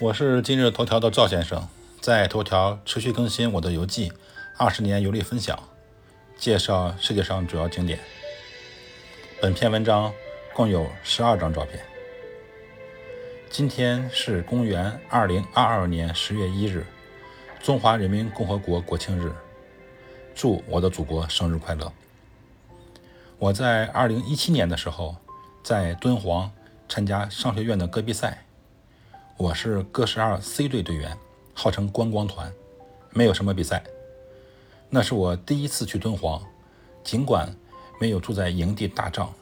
我是今日头条的赵先生，在头条持续更新我的游记，二十年游历分享，介绍世界上主要景点。本篇文章共有十二张照片。今天是公元二零二二年十月一日，中华人民共和国国庆日，祝我的祖国生日快乐！我在二零一七年的时候，在敦煌参加商学院的戈壁赛。我是戈十二 C 队队员，号称观光团，没有什么比赛。那是我第一次去敦煌，尽管没有住在营地大帐，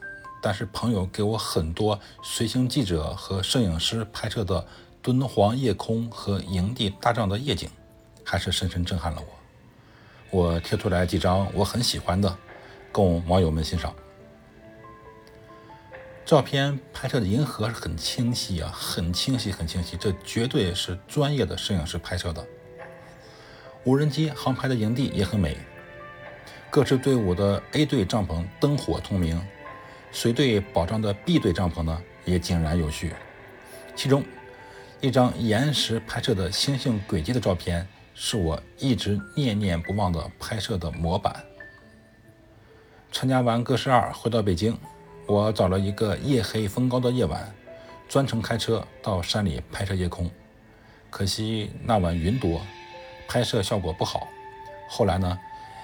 但是朋友给我很多随行记者和摄影师拍摄的敦煌夜空和营地大帐的夜景，还是深深震撼了我。我贴出来几张我很喜欢的，供网友们欣赏。照片拍摄的银河是很清晰啊，很清晰，很清晰，这绝对是专业的摄影师拍摄的。无人机航拍的营地也很美，各支队伍的 A 队帐篷灯火通明，随队保障的 B 队帐篷呢也井然有序。其中一张岩石拍摄的星星轨迹的照片，是我一直念念不忘的拍摄的模板。参加完戈十二回到北京。我找了一个夜黑风高的夜晚，专程开车到山里拍摄夜空。可惜那晚云多，拍摄效果不好。后来呢，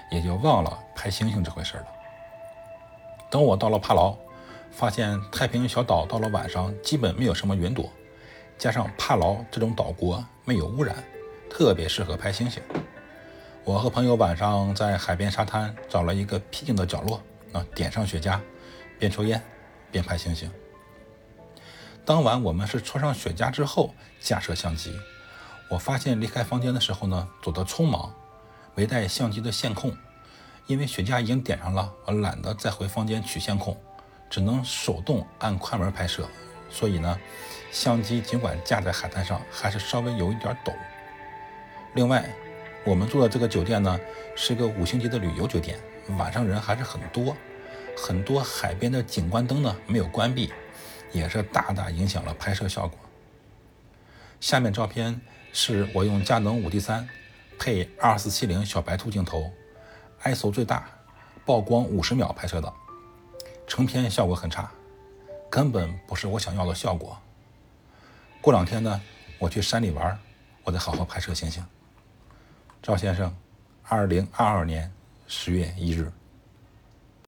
也就忘了拍星星这回事了。等我到了帕劳，发现太平洋小岛到了晚上基本没有什么云朵，加上帕劳这种岛国没有污染，特别适合拍星星。我和朋友晚上在海边沙滩找了一个僻静的角落，啊，点上雪茄。边抽烟边拍星星。当晚我们是抽上雪茄之后架设相机。我发现离开房间的时候呢，走得匆忙，没带相机的线控。因为雪茄已经点上了，我懒得再回房间取线控，只能手动按快门拍摄。所以呢，相机尽管架在海滩上，还是稍微有一点抖。另外，我们住的这个酒店呢，是个五星级的旅游酒店，晚上人还是很多。很多海边的景观灯呢没有关闭，也是大大影响了拍摄效果。下面照片是我用佳能五 D 三配二四七零小白兔镜头，ISO 最大，曝光五十秒拍摄的，成片效果很差，根本不是我想要的效果。过两天呢，我去山里玩，我再好好拍摄星星。赵先生，二零二二年十月一日。